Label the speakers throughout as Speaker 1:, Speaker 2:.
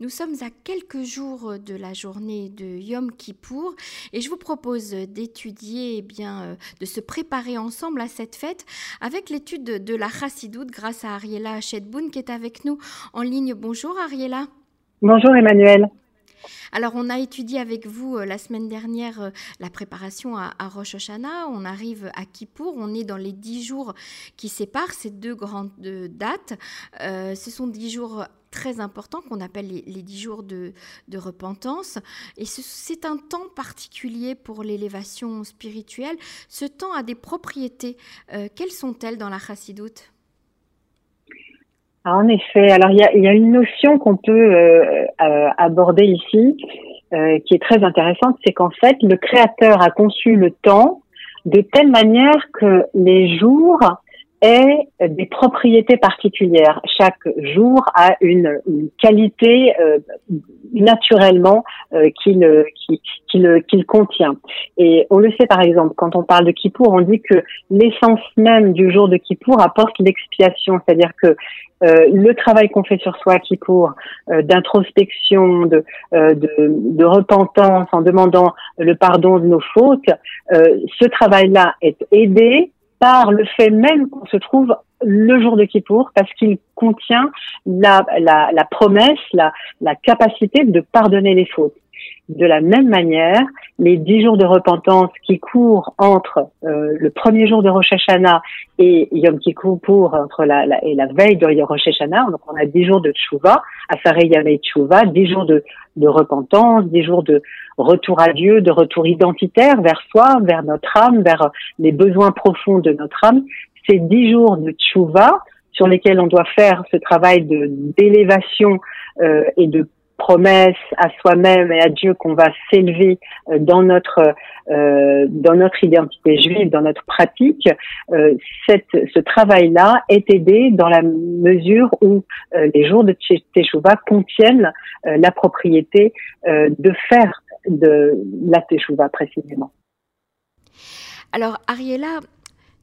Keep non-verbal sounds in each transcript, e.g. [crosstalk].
Speaker 1: Nous sommes à quelques jours de la journée de Yom Kippour et je vous propose d'étudier, eh bien, euh, de se préparer ensemble à cette fête avec l'étude de la Chassidoute grâce à Ariela Chedboun qui est avec nous en ligne. Bonjour Ariela.
Speaker 2: Bonjour Emmanuel.
Speaker 1: Alors, on a étudié avec vous euh, la semaine dernière euh, la préparation à, Rosh Hashanah. On arrive à Kippour. On est dans les dix jours qui séparent ces deux grandes dates. Euh, ce sont dix jours très importants qu'on appelle les, dix jours de, repentance. Et c'est un temps particulier pour l'élévation spirituelle. Ce temps a des propriétés. quelles sont-elles dans la chassidoute?
Speaker 2: Ah, en effet, alors il y a, y a, une notion qu'on peut euh, euh, aborder ici, euh, qui est très intéressante, c'est qu'en fait, le créateur a conçu le temps de telle manière que les jours aient des propriétés particulières. Chaque jour a une, une qualité naturellement qu'il qu'il qu'il contient. Et on le sait par exemple, quand on parle de Kippour, on dit que l'essence même du jour de Kippour apporte l'expiation, c'est-à-dire que euh, le travail qu'on fait sur soi qui pour euh, d'introspection, de, euh, de, de, repentance en demandant le pardon de nos fautes, ce travail-là est aidé par le fait même qu'on se trouve le jour de Kippour parce qu'il contient la, la, promesse, la, la capacité de pardonner les fautes. De la même manière, les dix jours de repentance qui courent entre euh, le premier jour de Rosh Hashanah et Yom Kippur entre la, la, et la veille de Rosh Hashanah, donc on a dix jours de Tshuva, Asarei Yamei Tshuva, dix jours de, de repentance, dix jours de retour à Dieu, de retour identitaire vers soi, vers notre âme, vers les besoins profonds de notre âme. Ces dix jours de Tshuva sur lesquels on doit faire ce travail de d'élévation euh, et de promesse à soi-même et à Dieu qu'on va s'élever euh, dans notre euh, dans notre identité juive, dans notre pratique, euh, cette, ce travail-là est aidé dans la mesure où les jours de Teshuvah contiennent la propriété de faire de la Teshuvah précisément.
Speaker 1: Alors Ariela,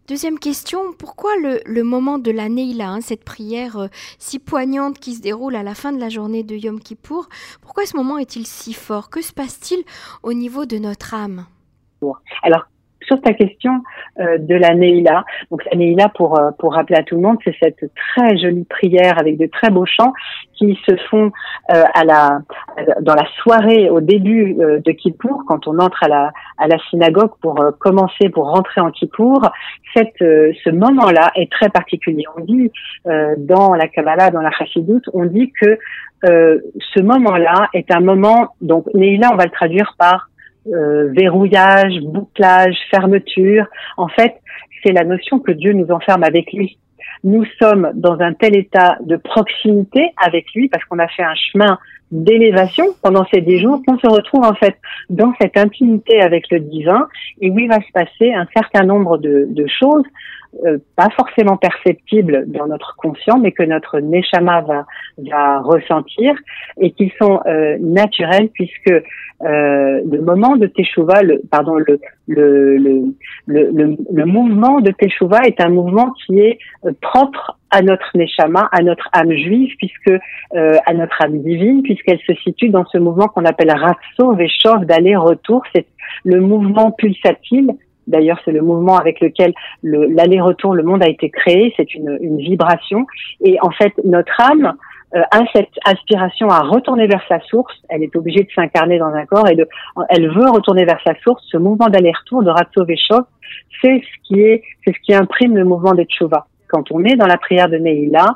Speaker 1: Deuxième question, pourquoi le, moment de la Neila, hein, cette prière euh, si poignante qui se déroule à la fin de la journée de Yom Kippour, pourquoi ce moment est-il si fort? Que se passe-t-il au niveau de notre âme?
Speaker 2: Sur ta question euh, de la Neila, donc la Neila, pour, euh, pour rappeler à tout le monde, c'est cette très jolie prière avec de très beaux chants qui se font euh, à la, dans la soirée au début de Kippour, quand on entre à la, à la synagogue pour commencer, pour rentrer en Kippour. Cette, ce moment-là est très particulier. On dit dans la Kabbalah, dans la Chassidoute, on dit que ce moment-là est un moment, donc Neila, on va le traduire par euh, verrouillage, bouclage, fermeture. En fait, c'est la notion que Dieu nous enferme avec lui. Nous sommes dans un tel état de proximité avec lui parce qu'on a fait un chemin d'élévation pendant ces dix jours qu'on se retrouve en fait dans cette intimité avec le divin et où il va se passer un certain nombre de, de choses euh, pas forcément perceptibles dans notre conscient, mais que notre neshama va, va ressentir et qui sont euh, naturels puisque euh, le moment de teshuva, le, pardon, le, le, le, le, le mouvement de teshuva est un mouvement qui est euh, propre à notre neshama, à notre âme juive, puisque euh, à notre âme divine, puisqu'elle se situe dans ce mouvement qu'on appelle ratso veshov d'aller-retour. C'est le mouvement pulsatile D'ailleurs, c'est le mouvement avec lequel l'aller-retour, le, monde a été créé. C'est une, une, vibration. Et en fait, notre âme euh, a cette aspiration à retourner vers sa source. Elle est obligée de s'incarner dans un corps et de, elle veut retourner vers sa source. Ce mouvement d'aller-retour de Ratso Veshov, c'est ce qui est, c'est ce qui imprime le mouvement de Tshuva. Quand on est dans la prière de Neila,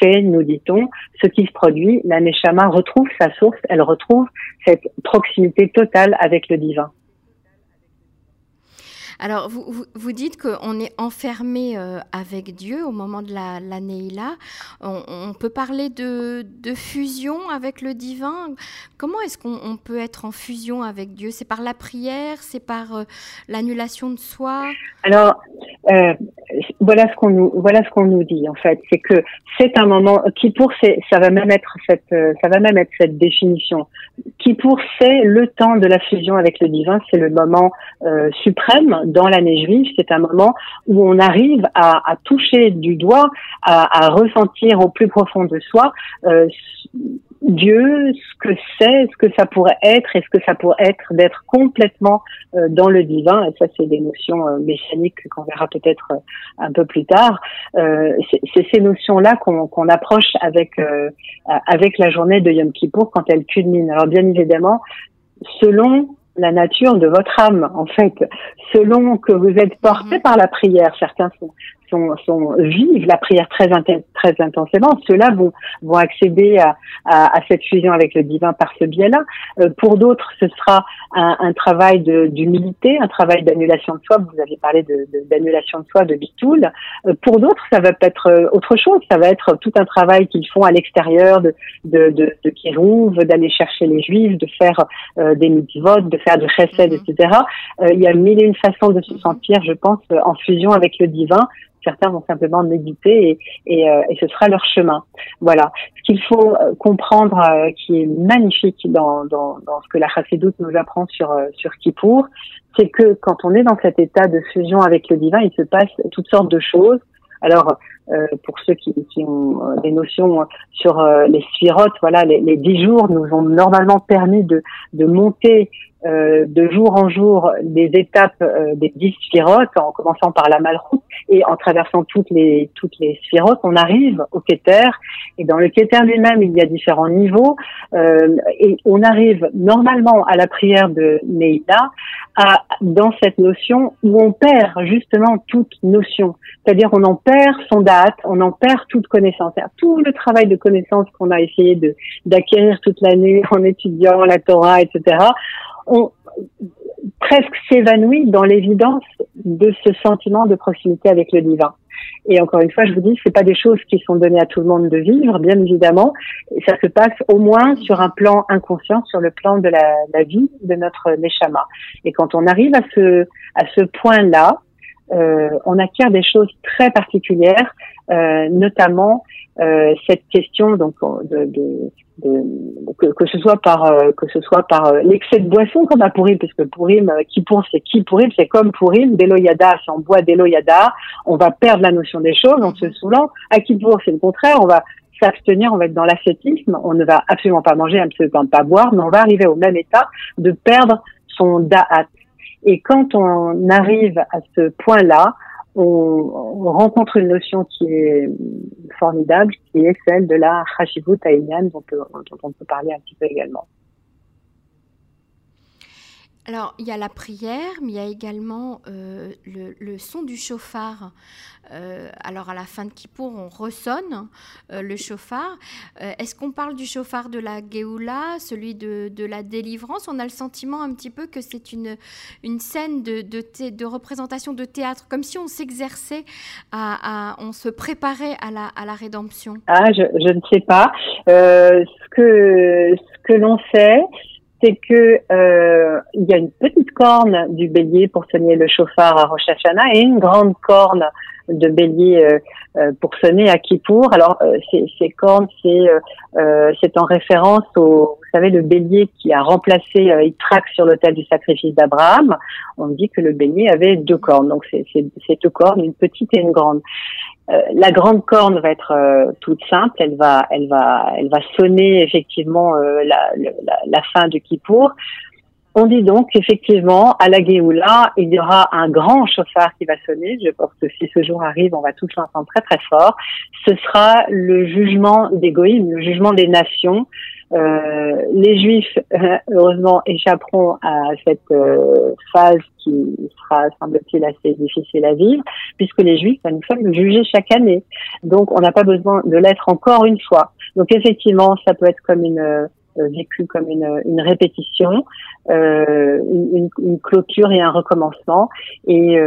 Speaker 2: c'est, nous dit-on, ce qui se produit. La Neshama retrouve sa source. Elle retrouve cette proximité totale avec le divin.
Speaker 1: Alors, vous, vous, dites qu'on est enfermé euh, avec Dieu au moment de la, la. On, peut parler de, fusion avec le divin. Comment est-ce qu'on peut être en fusion avec Dieu? C'est par la prière? C'est par euh, l'annulation de soi?
Speaker 2: Alors, euh, voilà ce qu'on nous voilà ce nous dit en fait, c'est que c'est un moment qui pour ça va même être cette ça va même être cette définition. Qui pour c'est le temps de la fusion avec le divin, c'est le moment suprême dans l'année juive, c'est un moment où on arrive à, toucher du doigt, à, ressentir au plus profond de soi euh, Dieu, ce que c'est, ce que ça pourrait être, et ce que ça pourrait être d'être complètement euh, dans le divin. Et ça, c'est des notions euh, mécaniques qu'on verra peut-être euh, un peu plus tard. c'est ces notions-là qu'on approche avec avec la journée de Yom Kippour quand elle culmine. Alors bien évidemment, selon la nature de votre âme, en fait, selon que vous êtes porté mhm. par la prière. Certains sont, sont, sont vivent la prière très, très intensément. Ceux-là vont, vont accéder à, à, à, cette fusion avec le divin par ce biais-là. Euh, pour d'autres, ce sera un, un travail d'humilité, un travail d'annulation de soi. Vous avez parlé d'annulation de, de, soi, de bitoul. Euh, pour d'autres, ça va être euh, autre chose. Ça va être tout un travail qu'ils font à l'extérieur de, de, de, de d'aller chercher les juifs, de faire euh, des mitzvot, de faire du chesed, mm-hmm. etc. il y a mille et une façons de se sentir, je pense, en fusion avec le divin certains vont simplement méditer et, euh, et, ce sera leur chemin. Voilà. Ce qu'il faut euh, comprendre, euh, qui est magnifique dans, dans, dans, ce que la Chassidoute nous apprend sur sur Kippour, c'est que quand on est dans cet état de fusion avec le divin, il se passe toutes sortes de choses. Alors, euh, pour ceux qui, ont des notions sur les sphirotes, voilà, les, dix jours nous ont normalement permis de, monter euh, de jour en jour des étapes euh, des dix sphirotes, en commençant par la malroute et en traversant toutes les toutes les sphirotes, on arrive au Keter. Et dans le Keter lui-même, il y a différents niveaux. Euh, et on arrive normalement à la prière de Neila à, dans cette notion où on perd justement toute notion. C'est-à-dire on en perd son on en perd toute connaissance. Tout le travail de connaissance qu'on a essayé de d'acquérir toute l'année [laughs] en étudiant la Torah, etc on presque s'évanouit dans l'évidence de ce sentiment de proximité avec le divin. Et encore une fois, je vous dis, c'est pas des choses qui sont données à tout le monde de vivre, bien évidemment. Ça se passe au moins sur un plan inconscient, sur le plan de la, vie de notre neshama. Et quand on arrive à ce à ce point-là, on acquiert des choses très particulières, euh, notamment euh, cette question donc de, de, de que, que, ce soit par euh, que ce soit par euh, l'excès de boisson comme à Pourim puisque Pourim euh, qui pour c'est qui Pourim c'est comme Pourim Deloyada si on boit Deloyada on va perdre la notion des choses en se saoulant à pour c'est le contraire. On va s'abstenir on va être dans l'ascétisme. On ne va absolument pas manger absolument pas boire mais on va arriver au même état de perdre son da'at et quand on arrive à ce point là on, rencontre une notion qui est formidable, qui est celle de la Hashivut Aïnian, dont, dont on peut parler un petit peu également.
Speaker 1: Alors, il y a la prière, mais il y a également euh, le, son du chauffard. Euh, alors, à la fin de Kippour, on ressonne euh, le chauffard. Est-ce qu'on parle du chauffard de la Géoula, celui de, la délivrance? On a le sentiment un petit peu que c'est une, une scène de, de, représentation de théâtre, comme si on s'exerçait, on se préparait à la, à la rédemption.
Speaker 2: Ah, je, je ne sais pas. ce que, ce que l'on sait, c'est que euh, il y a une petite corne du bélier pour sonner le chauffard à Rosh Hashanah et une grande corne de bélier euh, euh pour sonner à Kippour. Alors euh, ces, cornes, c'est c'est en référence au, vous savez, le bélier qui a remplacé Yitzhak sur l'autel du sacrifice d'Abraham. On dit que le bélier avait deux cornes, donc c'est deux cornes, une petite et une grande. Euh, la grande corne va être euh, toute simple, elle va, elle va, elle va sonner effectivement euh, la, la, la, fin de Kippour. On dit donc qu'effectivement, à la Géoula, il y aura un grand chauffard qui va sonner. Je pense que si ce jour arrive, on va tous l'entendre très très fort. Ce sera le jugement des le jugement des nations, euh, les Juifs, [laughs] heureusement, échapperont à cette euh, phase qui sera, semble-t-il, assez difficile à vivre, puisque les Juifs, ben, nous sommes jugés chaque année. Donc, on n'a pas besoin de l'être encore une fois. Donc, effectivement, ça peut être comme une euh, vécu comme une, une répétition, euh, une, une, clôture et un recommencement, et,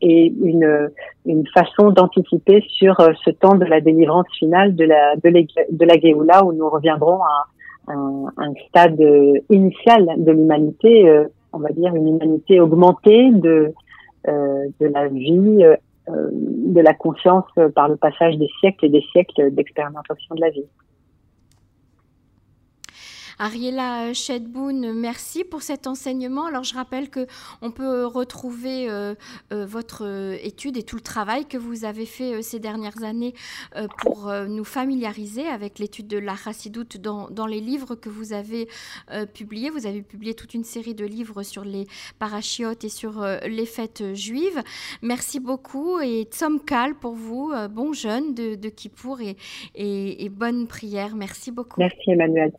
Speaker 2: et une, une façon d'anticiper sur ce temps de la délivrance finale de la de, la, de la Géoula, où nous reviendrons à, un, stade initial de l'humanité, euh, on va dire une humanité augmentée de, euh, la vie, euh, de la conscience par le passage des siècles et des siècles d'expérimentation de la vie.
Speaker 1: Ariela Shedboun, merci pour cet enseignement. Alors je rappelle que on peut retrouver votre étude et tout le travail que vous avez fait ces dernières années pour nous familiariser avec l'étude de la chassidoute dans, les livres que vous avez publiés. Vous avez publié toute une série de livres sur les parachiotes et sur les fêtes juives. Merci beaucoup et Tzomkal pour vous, bon jeûne de, de Kippour et, et, bonne prière. Merci beaucoup.
Speaker 2: Merci Emmanuel.